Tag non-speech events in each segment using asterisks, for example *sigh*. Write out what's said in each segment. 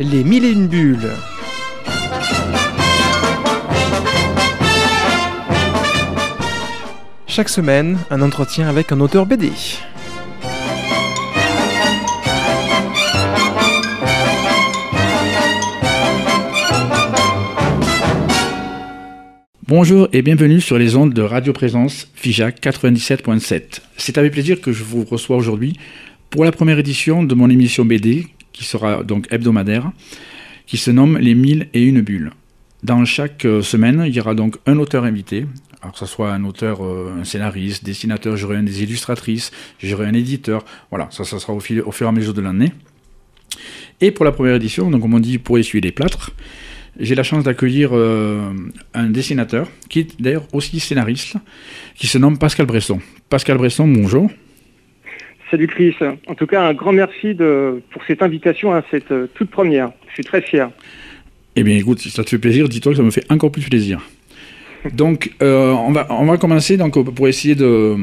Les mille et une bulles. Chaque semaine, un entretien avec un auteur BD. Bonjour et bienvenue sur les ondes de Radio Présence FIJAC 97.7. C'est avec plaisir que je vous reçois aujourd'hui pour la première édition de mon émission BD, qui sera donc hebdomadaire, qui se nomme Les mille et une bulles. Dans chaque euh, semaine, il y aura donc un auteur invité, alors que ce soit un auteur, euh, un scénariste, dessinateur, j'aurai un des illustratrices, j'aurai un éditeur, voilà, ça, ça sera au fur et à mesure de l'année. Et pour la première édition, donc comme on dit, pour essuyer les plâtres, j'ai la chance d'accueillir euh, un dessinateur, qui est d'ailleurs aussi scénariste, qui se nomme Pascal Bresson. Pascal Bresson, bonjour. Salut Chris. En tout cas, un grand merci de, pour cette invitation à cette euh, toute première. Je suis très fier. Eh bien, écoute, si ça te fait plaisir, dis-toi que ça me fait encore plus plaisir. Donc, euh, on, va, commencer donc, pour essayer de,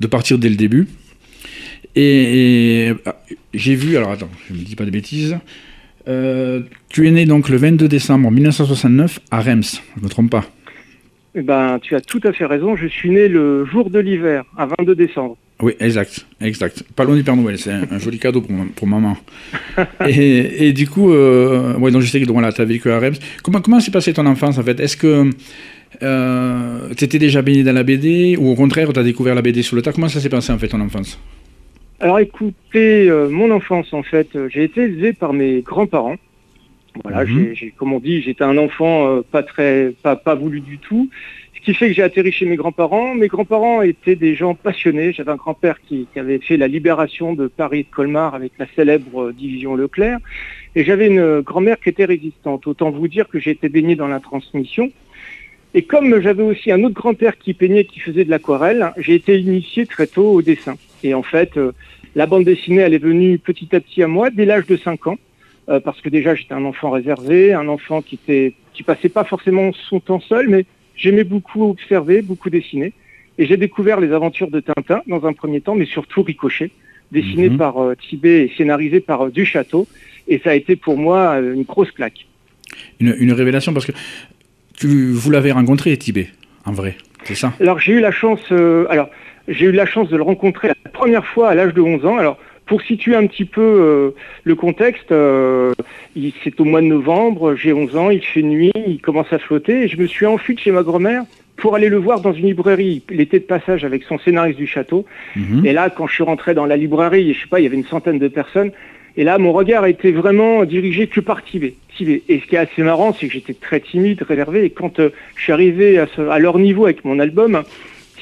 de partir dès le début. Et, j'ai vu, alors attends, je ne dis pas de bêtises. Euh, tu es né donc le 22 décembre 1969 à Reims, je ne me trompe pas. Eh ben, tu as tout à fait raison. Je suis né le jour de l'hiver, à 22 décembre. Oui, exact, exact. Pas loin du Père Noël, c'est un, un joli cadeau pour, pour maman. *laughs* et, et, du coup, euh, ouais, donc je sais que voilà, tu as vécu à Reims. Comment, comment s'est passée ton enfance en fait? Est-ce que euh, tu étais déjà baigné dans la BD ou au contraire, tu as découvert la BD sur le tas? Comment ça s'est passé en fait ton enfance? Alors écoutez, euh, mon enfance en fait, euh, j'ai été élevé par mes grands-parents. Voilà, Mhm. j'ai, comme on dit, j'étais un enfant euh, pas très, pas, pas voulu du tout. Ce qui fait que j'ai atterri chez mes grands-parents. Mes grands-parents étaient des gens passionnés. J'avais un grand-père qui, qui avait fait la libération de Paris et de Colmar avec la célèbre euh, division Leclerc. Et j'avais une euh, grand-mère qui était résistante. Autant vous dire que j'ai été baigné dans la transmission. Et comme j'avais aussi un autre grand-père qui peignait, qui faisait de l'aquarelle, j'ai été initié très tôt au dessin. Et en fait, euh, la bande dessinée, elle est venue petit à petit à moi dès l'âge de 5 ans. Euh, parce que déjà j'étais un enfant réservé, un enfant qui était qui passait pas forcément son temps seul, mais j'aimais beaucoup observer, beaucoup dessiner. Et j'ai découvert les aventures de Tintin dans un premier temps, mais surtout Ricochet, dessiné Mhm. par euh, Tibet et scénarisé par euh, Duchâteau. Et ça a été pour moi euh, une grosse claque. une, une révélation parce que tu, vous l'avez rencontré, Tibet, en vrai, c'est ça? Alors j'ai eu la chance, euh, alors j'ai eu la chance de le rencontrer la première fois à l'âge de 11 ans. Alors pour situer un petit peu euh, le contexte, euh, c'est au mois de novembre, j'ai 11 ans, il fait nuit, il commence à flotter et je me suis enfui de chez ma grand-mère pour aller le voir dans une librairie. Il était de passage avec son scénariste du château. Mhm. Et là, quand je suis rentré dans la librairie, je sais pas, il y avait une centaine de personnes. Et là, mon regard était vraiment dirigé que par Tibet. Tibet. Et ce qui est assez marrant, c'est que j'étais très timide, réservé. Et quand euh, je suis arrivé à, ce- à leur niveau avec mon album,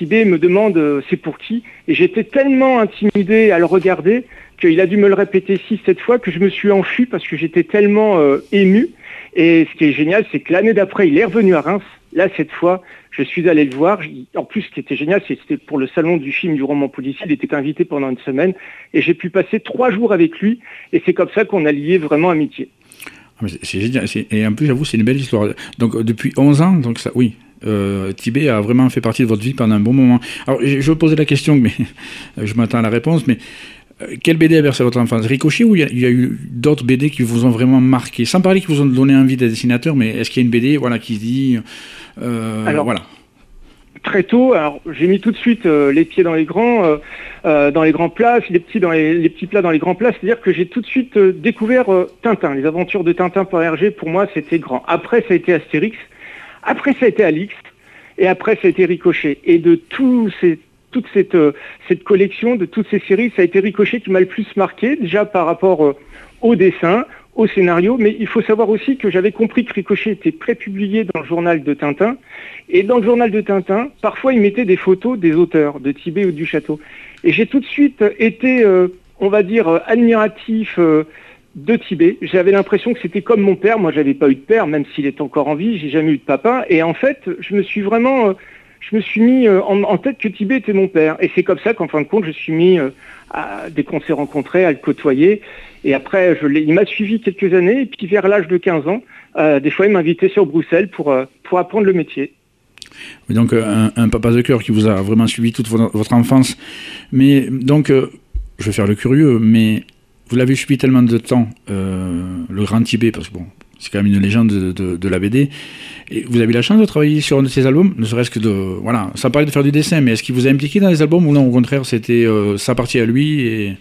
Me demande euh, c'est pour qui? Et j'étais tellement intimidé à le regarder qu'il a dû me le répéter six, sept fois que je me suis enfui parce que j'étais tellement euh, ému. Et ce qui est génial, c'est que l'année d'après, il est revenu à Reims. Là, cette fois, je suis allé le voir. En plus, ce qui était génial, c'était pour le salon du film du roman policier. Il était invité pendant une semaine et j'ai pu passer trois jours avec lui. Et c'est comme ça qu'on a lié vraiment amitié. Ah, c'est- génial. Et en plus, j'avoue, c'est une belle histoire. Donc, euh, depuis 11 ans, donc ça, oui, euh, Tibet a vraiment fait partie de votre vie pendant un bon moment. Alors, je vais poser la question, mais *laughs* je m'attends à la réponse. Mais euh, quel BD a bercé votre enfance? Ricochet ou il y a, il y a eu d'autres BD qui vous ont vraiment marqué? Sans parler qui vous ont donné envie d'être dessinateur, mais est-ce qu'il y a une BD voilà, qui se dit. euh, Alors, voilà? Très tôt, alors j'ai mis tout de suite les pieds dans les grands, dans les grands plats, les petits dans les, les petits plats dans les grands plats. C'est-à-dire que j'ai tout de suite découvert Tintin. Les aventures de Tintin par Hergé, pour moi, c'était grand. Après, ça a été Astérix. Après, ça a été Alix. Et après, ça a été Ricochet. Et de toute cette, euh, cette collection de toutes ces séries, ça a été Ricochet qui m'a le plus marqué, déjà par rapport euh, au dessin, au scénario, mais il faut savoir aussi que j'avais compris que Ricochet était prépublié dans le journal de Tintin, et dans le journal de Tintin, parfois il mettait des photos des auteurs, de Tibet ou du Château. Et j'ai tout de suite été, euh, on va dire, admiratif de Tibet. J'avais l'impression que c'était comme mon père. Moi, j'avais pas eu de père, même s'il est encore en vie. J'ai jamais eu de papa. Et en fait, je me suis vraiment, euh, je me suis mis euh, en, tête que Tibet était mon père. Et c'est comme ça qu'en fin de compte, je suis mis euh, à, dès qu'on s'est rencontrés, à le côtoyer. Et après, je il m'a suivi quelques années. Et puis vers l'âge de 15 ans, des fois, il m'invitait sur Bruxelles pour pour apprendre le métier. Oui, Donc un, papa de cœur qui vous a vraiment suivi toute vo- votre enfance. Mais donc, je vais faire le curieux, mais vous l'avez suivi tellement de temps, euh, le Grand Tibet, parce que bon, c'est quand même une légende de, la BD. Et vous avez la chance de travailler sur un de ses albums, ne serait-ce que de. Voilà, ça parlait de faire du dessin, mais est-ce qu'il vous a impliqué dans les albums ou non? Au contraire, c'était euh, sa partie à lui et.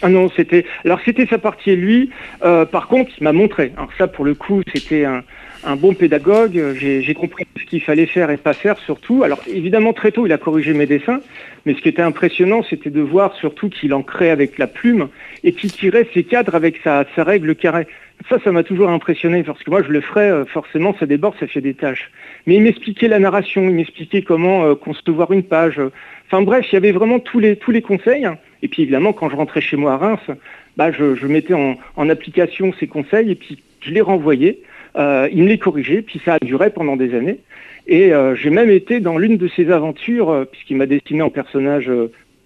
Ah non, c'était. Alors c'était sa partie à lui. Euh, par contre, il m'a montré. Alors ça, pour le coup, c'était un, un bon pédagogue. J'ai compris ce qu'il fallait faire et pas faire surtout. Alors évidemment, très tôt, il a corrigé mes dessins. Mais ce qui était impressionnant, c'était de voir surtout qu'il ancrait avec la plume et qu'il tirait ses cadres avec sa, règle carré. Ça, ça m'a toujours impressionné parce que moi, je le ferais, euh, forcément, ça déborde, ça fait des tâches. Mais il m'expliquait la narration, il m'expliquait comment euh, concevoir une page. Enfin bref, il y avait vraiment tous les, tous les conseils. Et puis évidemment, quand je rentrais chez moi à Reims, bah, je, mettais en, application ces conseils et puis je les renvoyais. Euh, il me les corrigeait, puis ça a duré pendant des années. Et j'ai même été dans l'une de ses aventures, puisqu'il m'a destiné en personnage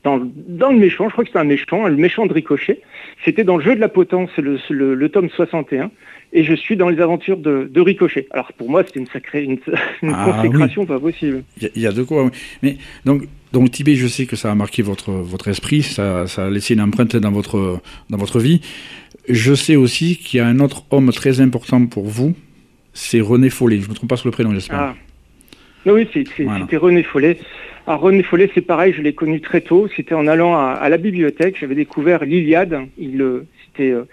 dans, le méchant, je crois que c'était un méchant, le méchant de Ricochet. C'était dans le jeu de la potence, le, tome 61, et je suis dans les aventures de, Ricochet. Alors pour moi, c'était une sacrée, une, *laughs* ah consécration pas possible. Il y, a de quoi. Mais donc, donc Tibet, je sais que ça a marqué votre votre esprit, ça, ça a laissé une empreinte dans votre dans votre vie. Je sais aussi qu'il y a un autre homme très important pour vous, c'est René Follet. Je ne me trompe pas sur le prénom, j'espère. Ah. Oui, c'était René Follet. Alors René Follet, c'est pareil, je l'ai connu très tôt. C'était en allant à, la bibliothèque, j'avais découvert l'Iliade. Il, euh, c'était, euh,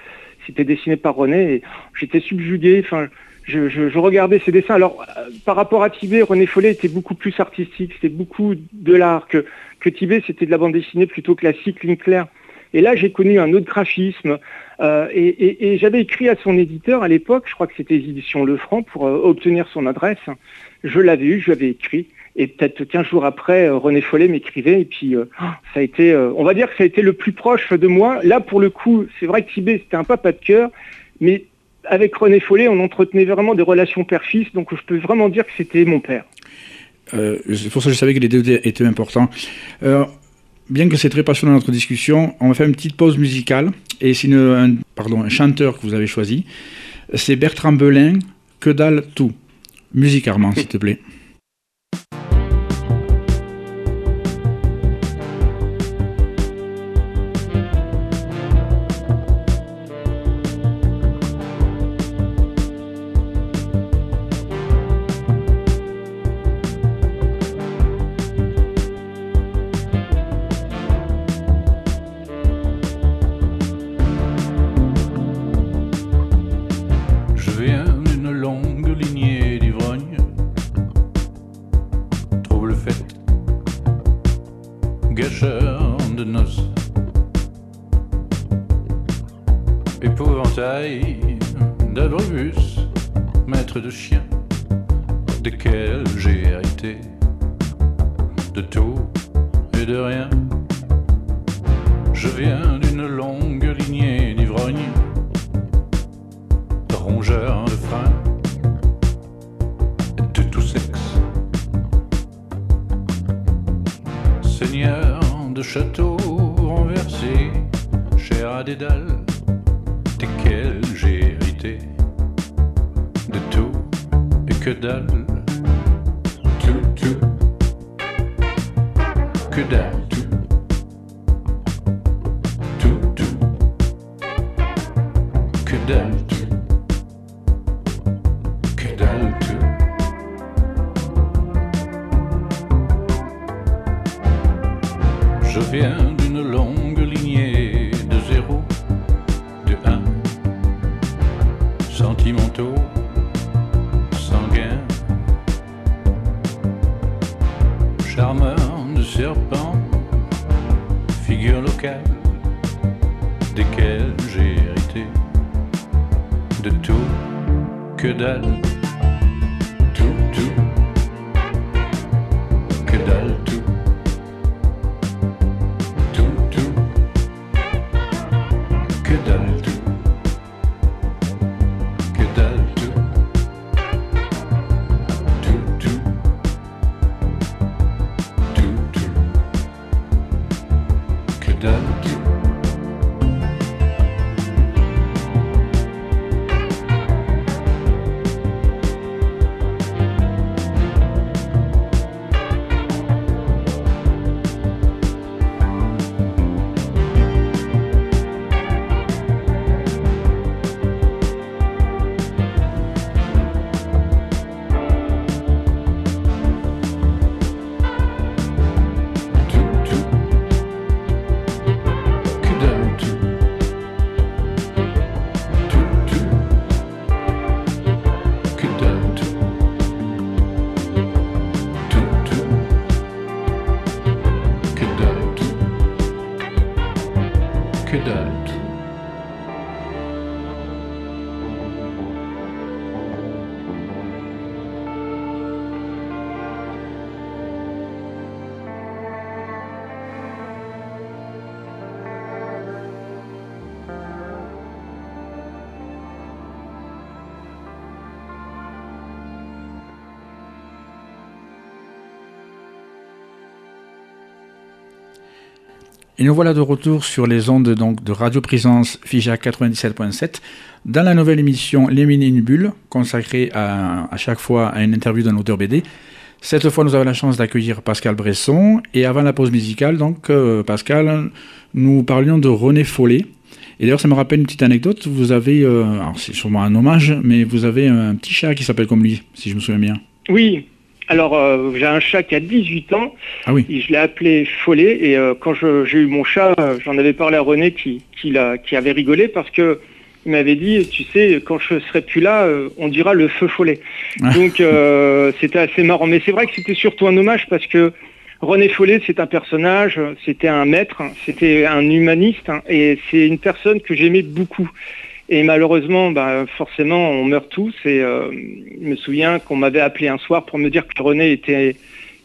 c'était dessiné par René et j'étais subjugué. Enfin, je, regardais ses dessins. Alors, euh, par rapport à Tibet, René Follet était beaucoup plus artistique. C'était beaucoup de l'art que, que Tibet. C'était de la bande dessinée plutôt classique, ligne claire. Et là, j'ai connu un autre graphisme. et, j'avais écrit à son éditeur à l'époque, je crois que c'était édition Le Franc, pour obtenir son adresse. Je l'avais eu, je lui avais écrit. Et peut-être 15 jours après, euh, René Follet m'écrivait. Et puis, euh, ça a été, euh, on va dire que ça a été le plus proche de moi. Là, pour le coup, c'est vrai que Tibet, c'était un papa de cœur. Mais avec René Follet, on entretenait vraiment des relations père-fils. Donc, je peux vraiment dire que c'était mon père. c'est pour ça que je savais que les deux étaient importants. bien que c'est très passionnant notre discussion, on va faire une petite pause musicale. Et c'est un, un chanteur que vous avez choisi. C'est Bertrand Belin, Que dalle tout. Musique Armand, s'il te plaît. château renversé, cher à figures locales desquelles j'ai hérité de tout que dalle Et nous voilà de retour sur les ondes donc, de Radio Présence FIJA 97.7 dans la nouvelle émission Les Mini Bulle, consacrée à, à, chaque fois à une interview d'un auteur BD. Cette fois, nous avons la chance d'accueillir Pascal Bresson. Et avant la pause musicale, donc, euh, Pascal, nous parlions de René Follet. Et d'ailleurs, ça me rappelle une petite anecdote. Vous avez, euh, alors c'est sûrement un hommage, mais vous avez un petit chat qui s'appelle comme lui, si je me souviens bien. Oui, alors, euh, j'ai un chat qui a 18 ans. Ah oui. Et je l'ai appelé Follet. Et euh, quand j'ai eu mon chat, euh, j'en avais parlé à René qui, qui, qui avait rigolé parce que il m'avait dit, tu sais, quand je serai plus là, euh, on dira le feu Follet. Donc, euh, c'était assez marrant. Mais c'est vrai que c'était surtout un hommage parce que René Follet, c'est un personnage, c'était un maître, c'était un humaniste, hein, et c'est une personne que j'aimais beaucoup. Et malheureusement, bah, forcément, on meurt tous. Et euh, je me souviens qu'on m'avait appelé un soir pour me dire que René était,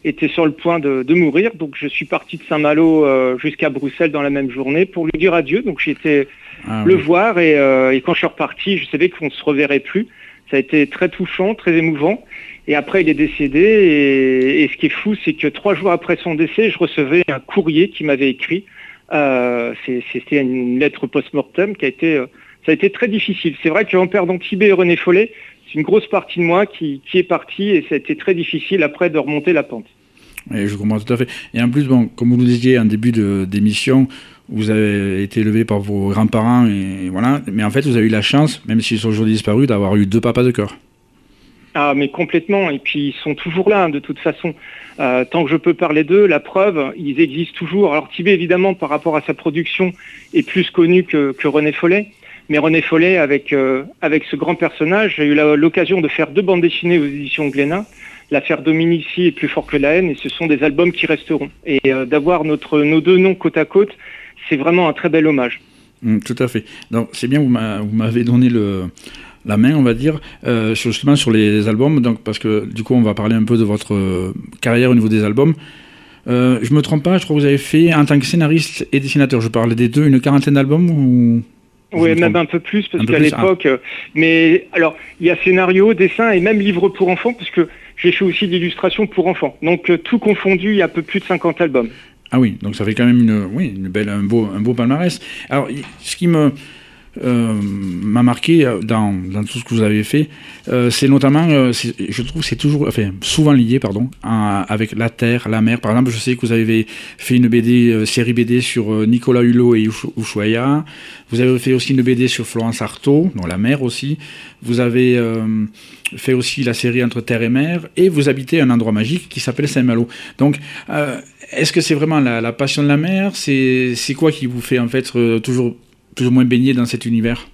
était sur le point de, de mourir. Donc je suis parti de Saint-Malo euh, jusqu'à Bruxelles dans la même journée pour lui dire adieu. Donc j'ai été Ah le oui. voir et, euh, et quand je suis reparti, je savais qu'on ne se reverrait plus. Ça a été très touchant, très émouvant. Et après, il est décédé. Et, et ce qui est fou, c'est que trois jours après son décès, je recevais un courrier qui m'avait écrit. Euh, C'était une lettre post-mortem qui a été, ça a été très difficile. C'est vrai qu'en perdant Tibet et René Follet, c'est une grosse partie de moi qui, qui est partie et ça a été très difficile après de remonter la pente. Et je comprends tout à fait. Et en plus, bon, comme vous le disiez en début d'émission, vous avez été élevé par vos grands-parents, et voilà. Mais en fait, vous avez eu la chance, même s'ils sont aujourd'hui disparus, d'avoir eu deux papas de cœur. Ah, mais complètement. Et puis, ils sont toujours là, hein, de toute façon. Euh, tant que je peux parler d'eux, la preuve, ils existent toujours. Alors, Tibet, évidemment, par rapport à sa production, est plus connu que, que René Follet. Mais René Follet, avec, euh, avec ce grand personnage, j'ai eu l'occasion de faire deux bandes dessinées aux éditions Glénat. L'affaire Dominici est plus fort que la haine, et ce sont des albums qui resteront. Et euh, d'avoir notre, nos deux noms côte à côte, c'est vraiment un très bel hommage. Mm, tout à fait. Donc, c'est bien, vous m'a- vous m'avez donné le, la main, on va dire, euh, justement sur les albums, donc, parce que du coup, on va parler un peu de votre carrière au niveau des albums. Euh, je me trompe pas, je crois que vous avez fait, en tant que scénariste et dessinateur, je parle des deux, une quarantaine d'albums ou... Oui, me même un peu plus, parce qu'à ah. l'époque, euh, mais alors, il y a scénario, dessin et même livre pour enfants, parce que j'ai fait aussi de l'illustration pour enfants. Donc, euh, tout confondu, il y a un peu plus de 50 albums. Ah oui, donc ça fait quand même une, oui, une belle, un, beau, un beau palmarès. Alors, ce qui me m'a marqué euh, dans, dans tout ce que vous avez fait, euh, c'est notamment, euh, je trouve c'est toujours, enfin, souvent lié, pardon, avec la terre, la mer. Par exemple, je sais que vous avez fait une BD, euh, série BD sur euh, Nicolas Hulot et Ushu- Ushuaïa. Vous avez fait aussi une BD sur Florence Artaud, donc la mer aussi. Vous avez euh, fait aussi la série Entre terre et mer, et vous habitez un endroit magique qui s'appelle Saint-Malo. Donc, euh, est-ce que c'est vraiment la, passion de la mer? C'est quoi qui vous fait en fait euh, toujours plus ou moins baigner dans cet univers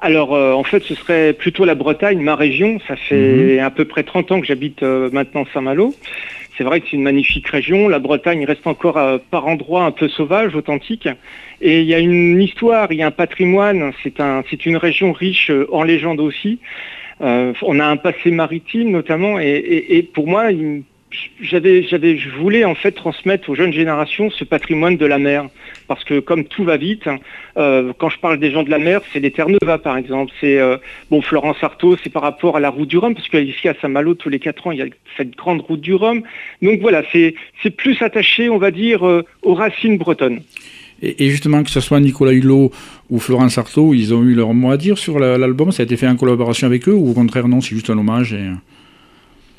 Alors, euh, en fait, ce serait plutôt la Bretagne, ma région. Ça fait à peu près 30 ans que j'habite euh, maintenant Saint-Malo. C'est vrai que c'est une magnifique région. La Bretagne reste encore euh, par endroits un peu sauvage, authentique. Et il y a une histoire, il y a un patrimoine. C'est un, c'est une région riche en légendes aussi. On a un passé maritime notamment. Et, et- et pour moi, il- j'avais, j'avais, je voulais en fait transmettre aux jeunes générations ce patrimoine de la mer. Parce que comme tout va vite, euh, quand je parle des gens de la mer, c'est les Terre-Neuva par exemple. C'est euh, bon Florence Artaud, c'est par rapport à la route du Rhum, parce qu'ici à Saint-Malo, tous les quatre ans, il y a cette grande route du Rhum. Donc voilà, c'est c'est plus attaché, on va dire, euh, aux racines bretonnes. et, justement, que ce soit Nicolas Hulot ou Florence Artaud, ils ont eu leur mot à dire sur la- l'album Ça a été fait en collaboration avec eux ou au contraire, non, c'est juste un hommage.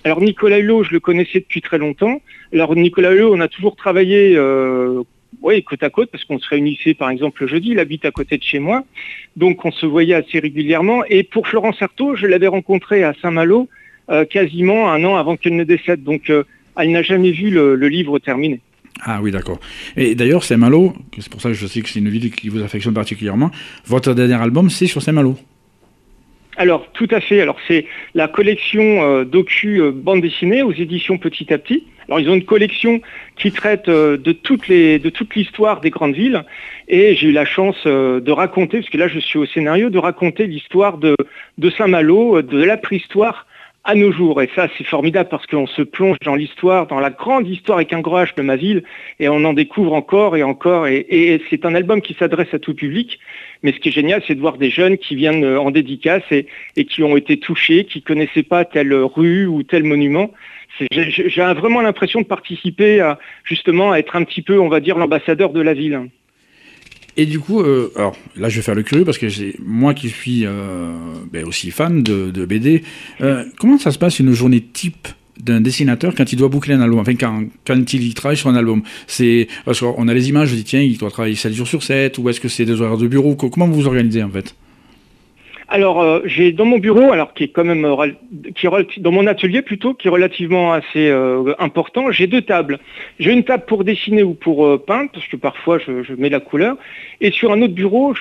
Alors Nicolas Hulot, je le connaissais depuis très longtemps. Alors Nicolas Hulot, on a toujours travaillé euh, côte à côte parce qu'on se réunissait par exemple le jeudi, il habite à côté de chez moi. Donc on se voyait assez régulièrement. Et pour Florence Artaud, je l'avais rencontrée à Saint-Malo euh, quasiment un an avant qu'elle ne décède. Donc euh, elle n'a jamais vu le, le livre terminé. Ah oui, d'accord. Et d'ailleurs, Saint-Malo, c'est pour ça que je sais que c'est une ville qui vous affectionne particulièrement, votre dernier album, c'est sur Saint-Malo. Alors tout à fait. Alors c'est la collection docu bande dessinée aux éditions Petit à Petit. Alors ils ont une collection qui traite les de toute l'histoire des grandes villes et j'ai eu la chance de raconter, parce que là je suis au scénario, de raconter l'histoire de Saint-Malo, de la préhistoire à nos jours. Et ça, c'est formidable parce qu'on se plonge dans l'histoire, dans la grande histoire avec un gros H de ma ville, et on en découvre encore et encore. Et, c'est un album qui s'adresse à tout public. Mais ce qui est génial, c'est de voir des jeunes qui viennent euh, en dédicace et, qui ont été touchés, qui connaissaient pas telle rue ou tel monument. J'ai vraiment l'impression de participer à, justement, à être un petit peu, on va dire, l'ambassadeur de la ville. Et du coup, euh, alors là, je vais faire le curieux parce que moi qui suis euh, ben, aussi fan de, BD. Euh, comment ça se passe une journée type d'un dessinateur quand il doit boucler un album, enfin quand, quand il travaille sur un album. C'est parce qu'on a les images, je dis tiens, il doit travailler 7 jours sur 7 ou est-ce que c'est des horaires de bureau? Comment vous vous organisez en fait? Alors, euh, j'ai dans mon bureau, alors qui est quand même euh, dans mon atelier plutôt, qui est relativement assez euh, important, j'ai deux tables. J'ai une table pour dessiner ou pour peindre, parce que parfois je, mets la couleur, et sur un autre bureau,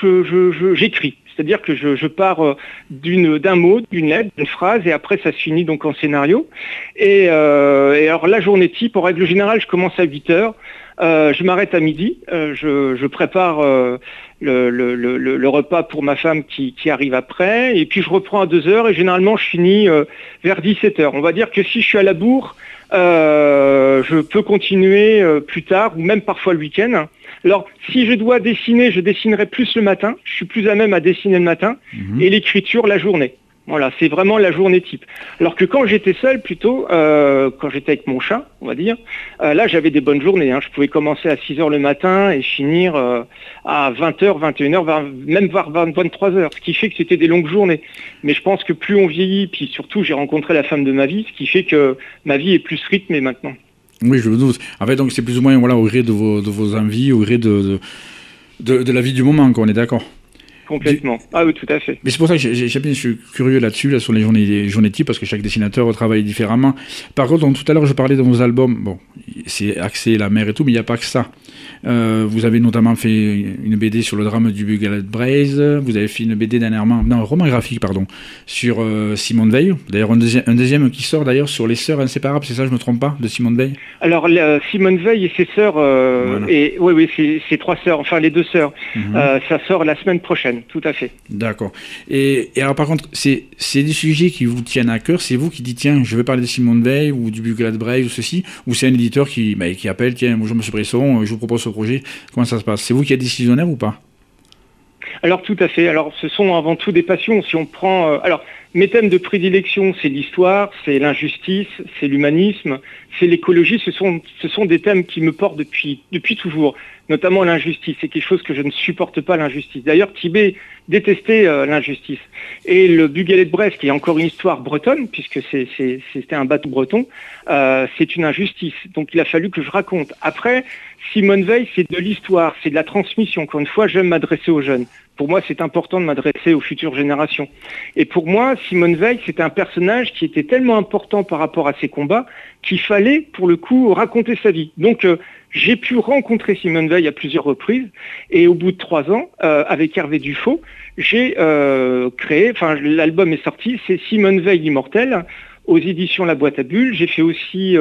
j'écris. C'est-à-dire que je, pars d'un mot, d'une lettre, d'une phrase, et après ça se finit donc en scénario. Et, et, alors la journée type, en règle générale, je commence à 8 heures. Euh, je m'arrête à midi, euh, je, prépare euh, le, repas pour ma femme qui, arrive après, et puis je reprends à 2 heures et généralement je finis vers 17 heures. On va dire que si je suis à la bourre, je peux continuer plus tard ou même parfois le week-end. Alors, si je dois dessiner, je dessinerai plus le matin. Je suis plus à même à dessiner le matin mhm. et l'écriture la journée. Voilà, c'est vraiment la journée type. Alors que quand j'étais seul, plutôt, euh, quand j'étais avec mon chat, on va dire, euh, là j'avais des bonnes journées. Hein. Je pouvais commencer à 6h le matin et finir euh, à 20h, 21h, même vers 23h, ce qui fait que c'était des longues journées. Mais je pense que plus on vieillit, puis surtout j'ai rencontré la femme de ma vie, ce qui fait que ma vie est plus rythmée maintenant. Oui, je le doute. En fait, donc c'est plus ou moins voilà, au gré de vos, de vos envies, au gré de, de, de la vie du moment, on est d'accord Complètement. Ah oui, tout à fait. Mais c'est pour ça que je suis curieux là-dessus, là, sur les journées, les journées types, parce que chaque dessinateur travaille différemment. Par contre, tout à l'heure, je parlais de vos albums. Bon, c'est axé la mer et tout, mais il n'y a pas que ça. Euh, vous avez notamment fait une BD sur le drame du Bugalet Braise. Vous avez fait une BD dernièrement, non, un roman graphique, pardon, sur euh, Simone Veil. D'ailleurs, un, deuxième qui sort d'ailleurs sur les sœurs inséparables, c'est ça, je ne me trompe pas, de Simone Veil? Alors, Simone Veil et ses sœurs, euh, et, oui, oui, ses, trois sœurs, enfin les deux sœurs, mhm. ça sort la semaine prochaine, tout à fait. D'accord. Et, alors, par contre, c'est des sujets qui vous tiennent à cœur. C'est vous qui dites, tiens, je vais parler de Simone Veil ou du Bugalet Braise ou ceci, ou c'est un éditeur qui, bah, qui bonjour Monsieur Bresson, je vous propose projet Comment ça se passe? C'est vous qui êtes décisionnaire ou pas? Alors tout à fait. Alors ce sont avant tout des passions. Si on prend, euh, alors mes thèmes de prédilection, c'est l'histoire, c'est l'injustice, c'est l'humanisme, c'est l'écologie. Ce sont, ce des thèmes qui me portent depuis toujours, notamment l'injustice. C'est quelque chose que je ne supporte pas, l'injustice. D'ailleurs, Tibet détestait euh, l'injustice. Et le Bugalet de Brest, qui est encore une histoire bretonne, puisque c'était un bateau breton, euh, c'est une injustice. Donc il a fallu que je raconte. Après, Simone Veil, c'est de l'histoire, c'est de la transmission. Encore une fois, j'aime m'adresser aux jeunes. Pour moi, c'est important de m'adresser aux futures générations. Et pour moi, Simone Veil, c'était un personnage qui était tellement important par rapport à ses combats qu'il fallait, pour le coup, raconter sa vie. Donc, euh, j'ai pu rencontrer Simone Veil à plusieurs reprises et au bout de trois ans, euh, avec Hervé Dufaux, j'ai euh, créé, enfin l'album est sorti, c'est Simone Veil immortelle aux éditions La Boîte à Bulles. J'ai fait aussi,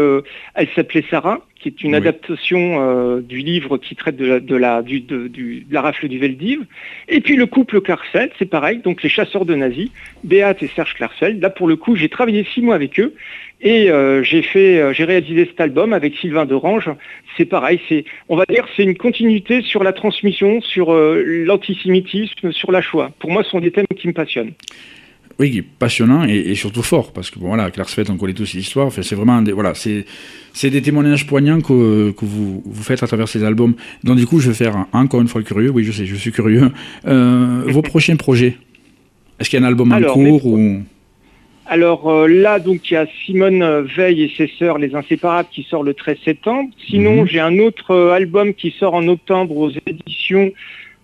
elle s'appelait Sarah, qui est une adaptation du livre qui traite de la, de la, du, de, la rafle du Veldiv. Et puis le couple Clarcel, c'est pareil, donc les chasseurs de nazis, Béat et Serge Clarcel. Là pour le coup, j'ai travaillé six mois avec eux et euh, j'ai fait, euh, j'ai réalisé cet album avec Sylvain Derange. C'est pareil, c'est, on va dire, c'est une continuité sur la transmission, sur euh, l'antisémitisme, sur la Shoah. Pour moi, ce sont des thèmes qui me passionnent. Oui, passionnant et, surtout fort, parce que bon, voilà, Klarsfeld, on connaît tous l'histoire. Enfin, c'est vraiment, des, voilà, c'est, c'est des témoignages poignants que, que vous, vous, faites à travers ces albums. Donc du coup, je vais faire encore une fois curieux. Oui, je sais, je suis curieux. vos prochains projets Est-ce qu'il y a un album en cours ou alors euh, là, donc il y a Simone Veil et ses sœurs, Les Inséparables, qui sort le 13 septembre. Sinon, mhm. j'ai un autre euh, album qui sort en octobre aux éditions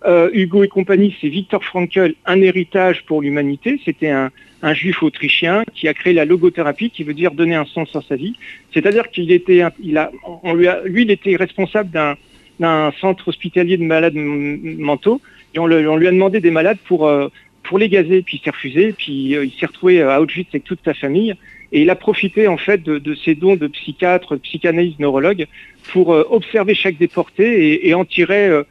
euh, Hugo et compagnie, c'est Victor Frankl, Un héritage pour l'humanité. C'était un, juif autrichien qui a créé la logothérapie, qui veut dire donner un sens à sa vie. C'est-à-dire qu'il était, il a, on lui, a, lui, il était responsable d'un centre hospitalier de malades mentaux et on, lui a demandé des malades pour pour les gazer, puis il s'est refusé, puis il s'est retrouvé à Auschwitz avec toute sa famille. Et il a profité en fait de, ses dons de psychiatre, psychanalyste, neurologue pour observer chaque déporté et, en tirer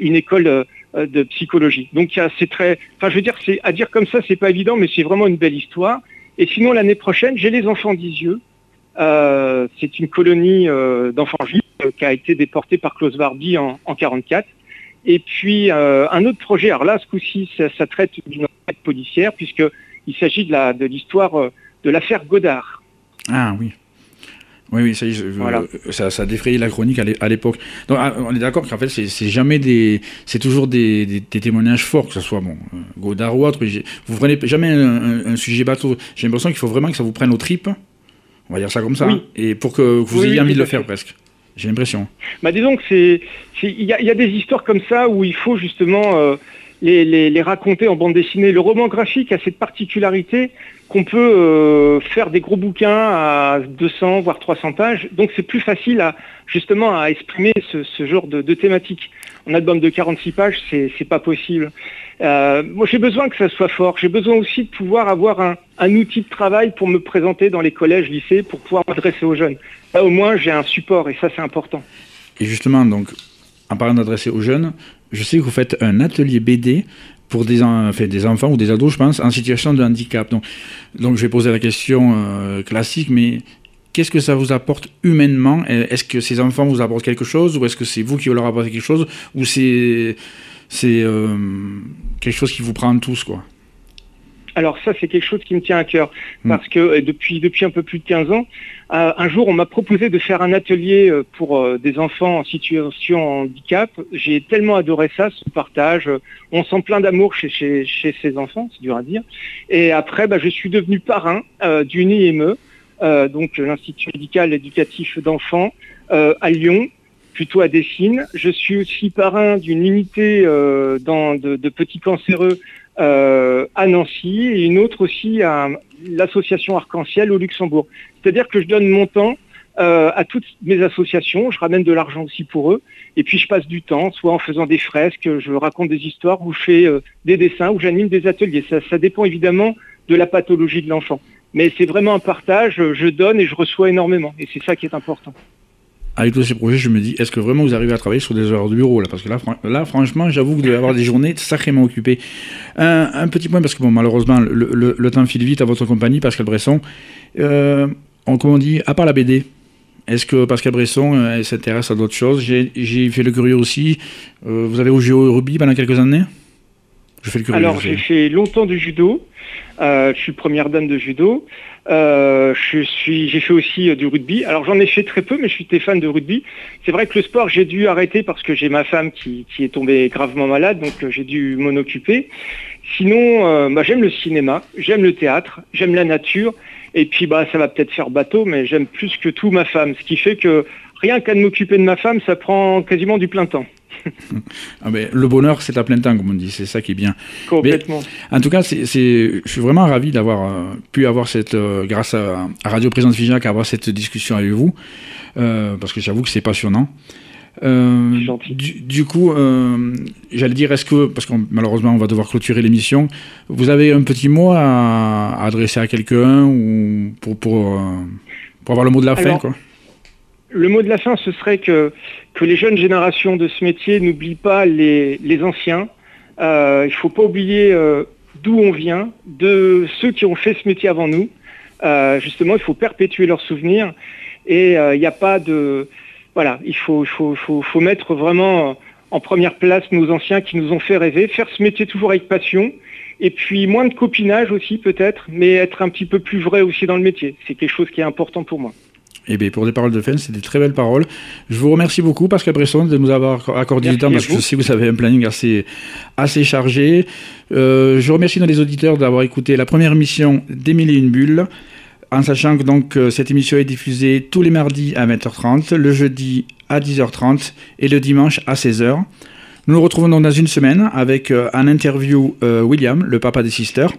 une école de psychologie. Donc c'est très, enfin je veux dire, à dire comme ça, c'est pas évident, mais c'est vraiment une belle histoire. Et sinon l'année prochaine, j'ai les enfants d'Isieux. c'est une colonie d'enfants juifs qui a été déportée par Klaus Barbie en, en 44 et puis euh, un autre projet, alors là ce coup-ci ça, traite d'une enquête policière puisqu'il s'agit de l'histoire de, euh, de l'affaire Godard. Ah oui. Oui, oui, ça, voilà. ça, ça, a défrayé la chronique à l'époque. Donc, ah, on est d'accord qu'en fait, c'est jamais des, c'est toujours des, des, témoignages forts, que ce soit bon, euh, Godard ou autre. Vous prenez jamais un, sujet bateau. J'ai l'impression qu'il faut vraiment que ça vous prenne aux tripes. On va dire ça comme ça. Et pour que, vous ayez envie de le faire presque j'ai l'impression. Bah disons il y, a des histoires comme ça où il faut justement les, raconter en bande dessinée. Le roman graphique a cette particularité qu'on peut euh, faire des gros bouquins à 200 voire 300 pages, donc c'est plus facile à justement à exprimer ce, genre de, thématique. Un album de 46 pages, c'est, pas possible. Euh, moi, j'ai besoin que ça soit fort. J'ai besoin aussi de pouvoir avoir un, un, outil de travail pour me présenter dans les collèges, lycées, pour pouvoir m'adresser aux jeunes. Là, au moins, j'ai un support et ça, c'est important. Et justement, donc, en parlant d'adresser aux jeunes, je sais que vous faites un atelier BD pour des, enfants ou des ados, je pense, en situation de handicap. Donc, donc je vais poser la question euh, classique, mais qu'est-ce que ça vous apporte humainement? Est-ce que ces enfants vous apportent quelque chose ou est-ce que c'est vous qui leur apportez quelque chose ou c'est c'est euh, quelque chose qui vous prend tous, quoi? Alors ça, c'est quelque chose qui me tient à cœur, hmm. parce que euh, depuis, depuis un peu plus de 15 ans, un jour, on m'a proposé de faire un atelier pour des enfants en situation handicap. J'ai tellement adoré ça, ce partage. On sent plein d'amour chez, ces enfants, c'est dur à dire. Et après, bah, je suis devenu parrain du NIME, donc l'Institut médical éducatif d'enfants, à Lyon, plutôt à Dessines. Je suis aussi parrain d'une unité euh, de, petits cancéreux euh, à Nancy et une autre aussi à l'association Arc-en-Ciel au Luxembourg. C'est-à-dire que je donne mon temps euh, à toutes mes associations, je ramène de l'argent aussi pour eux, et puis je passe du temps, soit en faisant des fresques, je raconte des histoires, ou je fais des dessins, ou j'anime des ateliers. Ça, ça dépend évidemment de la pathologie de l'enfant. Mais c'est vraiment un partage, je donne et je reçois énormément, et c'est ça qui est important avec tous ces projets, je me dis, est-ce que vraiment vous arrivez à travailler sur des heures de bureau là? Parce que là, là franchement, j'avoue que vous devez avoir des journées sacrément occupées. Un, petit point, parce que bon, malheureusement, le, temps file vite à votre compagnie, Pascal Bresson. Euh, on, comment on dit, à part la BD, est-ce que Pascal Bresson euh, s'intéresse à d'autres choses J'ai fait le curieux aussi. Euh, vous avez joué au rugby pendant quelques années? Je fais le curieux. Alors, j'ai fait longtemps du judo. je suis première dame de judo. Euh, je suis, j'ai fait aussi euh, du rugby. Alors j'en ai fait très peu, mais je suis fan de rugby. C'est vrai que le sport, j'ai dû arrêter parce que j'ai ma femme qui, est tombée gravement malade, donc euh, j'ai dû m'en occuper. Sinon, bah, j'aime le cinéma, j'aime le théâtre, j'aime la nature. Et puis bah ça va peut-être faire bateau, mais j'aime plus que tout ma femme. Ce qui fait que rien qu'à m'occuper de ma femme, ça prend quasiment du plein temps. *laughs* ah ben, le bonheur, c'est à plein temps, comme on dit. C'est ça qui est bien. Complètement. en tout cas, c'est, je suis vraiment ravi d'avoir euh, pu avoir cette, euh, grâce à, Radio Présence Figeac, avoir cette discussion avec vous, euh, parce que j'avoue que c'est passionnant. Du, du, coup, j'allais dire, est-ce que, parce que malheureusement on va devoir clôturer l'émission, vous avez un petit mot à, adresser à quelqu'un ou pour, pour, pour, avoir le mot de la fin quoi? le mot de la fin, ce serait que, que les jeunes générations de ce métier n'oublient pas les, anciens. Euh, il ne faut pas oublier euh, d'où on vient, de ceux qui ont fait ce métier avant nous. Euh, justement, il faut perpétuer leurs souvenirs. Et il n'y a pas de... Voilà, il faut, faut, faut, faut, mettre vraiment en première place nos anciens qui nous ont fait rêver, faire ce métier toujours avec passion. Et puis moins de copinage aussi peut-être, mais être un petit peu plus vrai aussi dans le métier. C'est quelque chose qui est important pour moi. Eh bien, pour des paroles de fin, c'est des très belles paroles. Je vous remercie beaucoup, Pascal Bresson, de nous avoir accordé du temps, parce que que vous avez un planning assez, assez chargé. Euh, je remercie nos auditeurs d'avoir écouté la première émission d'Émile une bulle, en sachant que donc, euh, cette émission est diffusée tous les mardis à 20h30, le jeudi à 10h30 et le dimanche à 16h. Nous nous retrouvons donc dans une semaine avec euh, un interview William, le papa des sisters.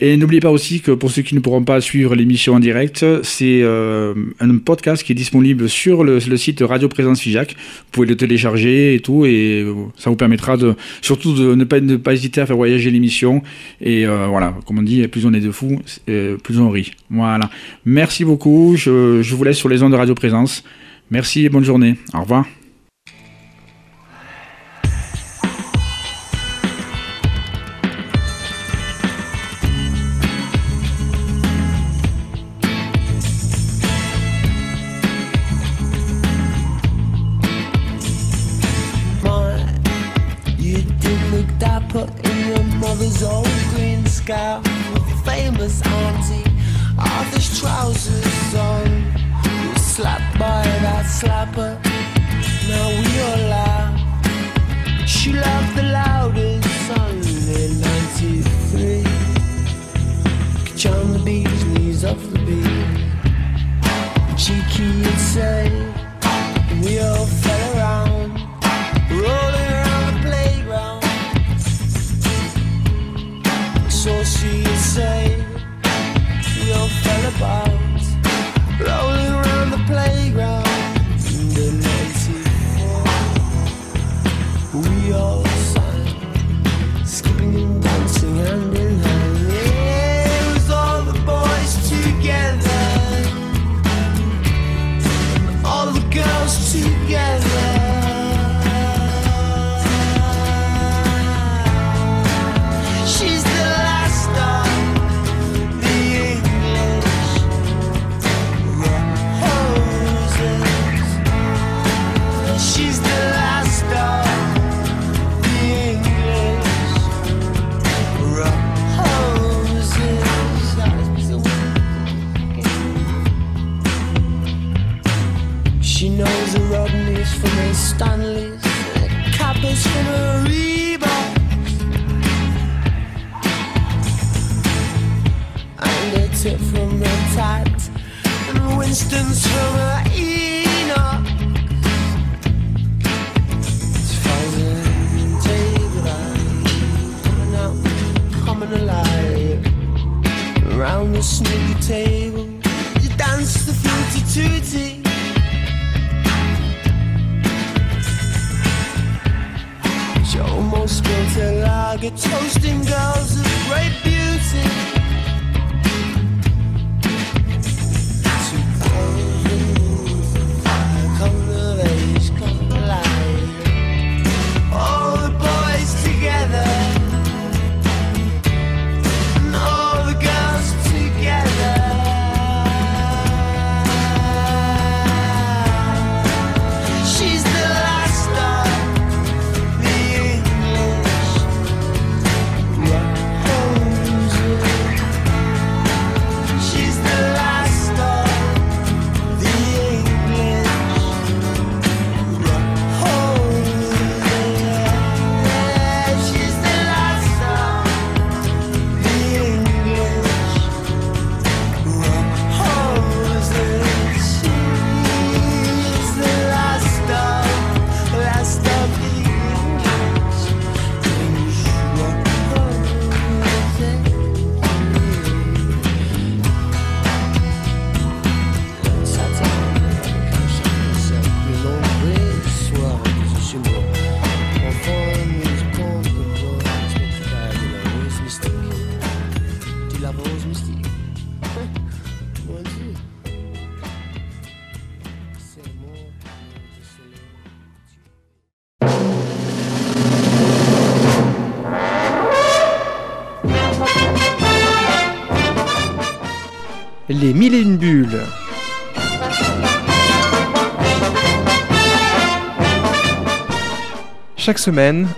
Et n'oubliez pas aussi que pour ceux qui ne pourront pas suivre l'émission en direct, c'est euh, un podcast qui est disponible sur le, site Radio Présence Fijac. Vous pouvez le télécharger et tout, et euh, ça vous permettra de surtout de ne pas, ne pas hésiter à faire voyager l'émission. Et euh, voilà, comme on dit, plus on est de fous, plus on rit. Voilà. Merci beaucoup. Je, je vous laisse sur les ondes de Radio Présence. Merci et bonne journée. Au revoir.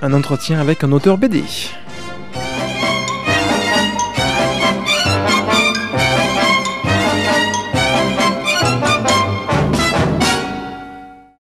Un entretien avec un auteur BD.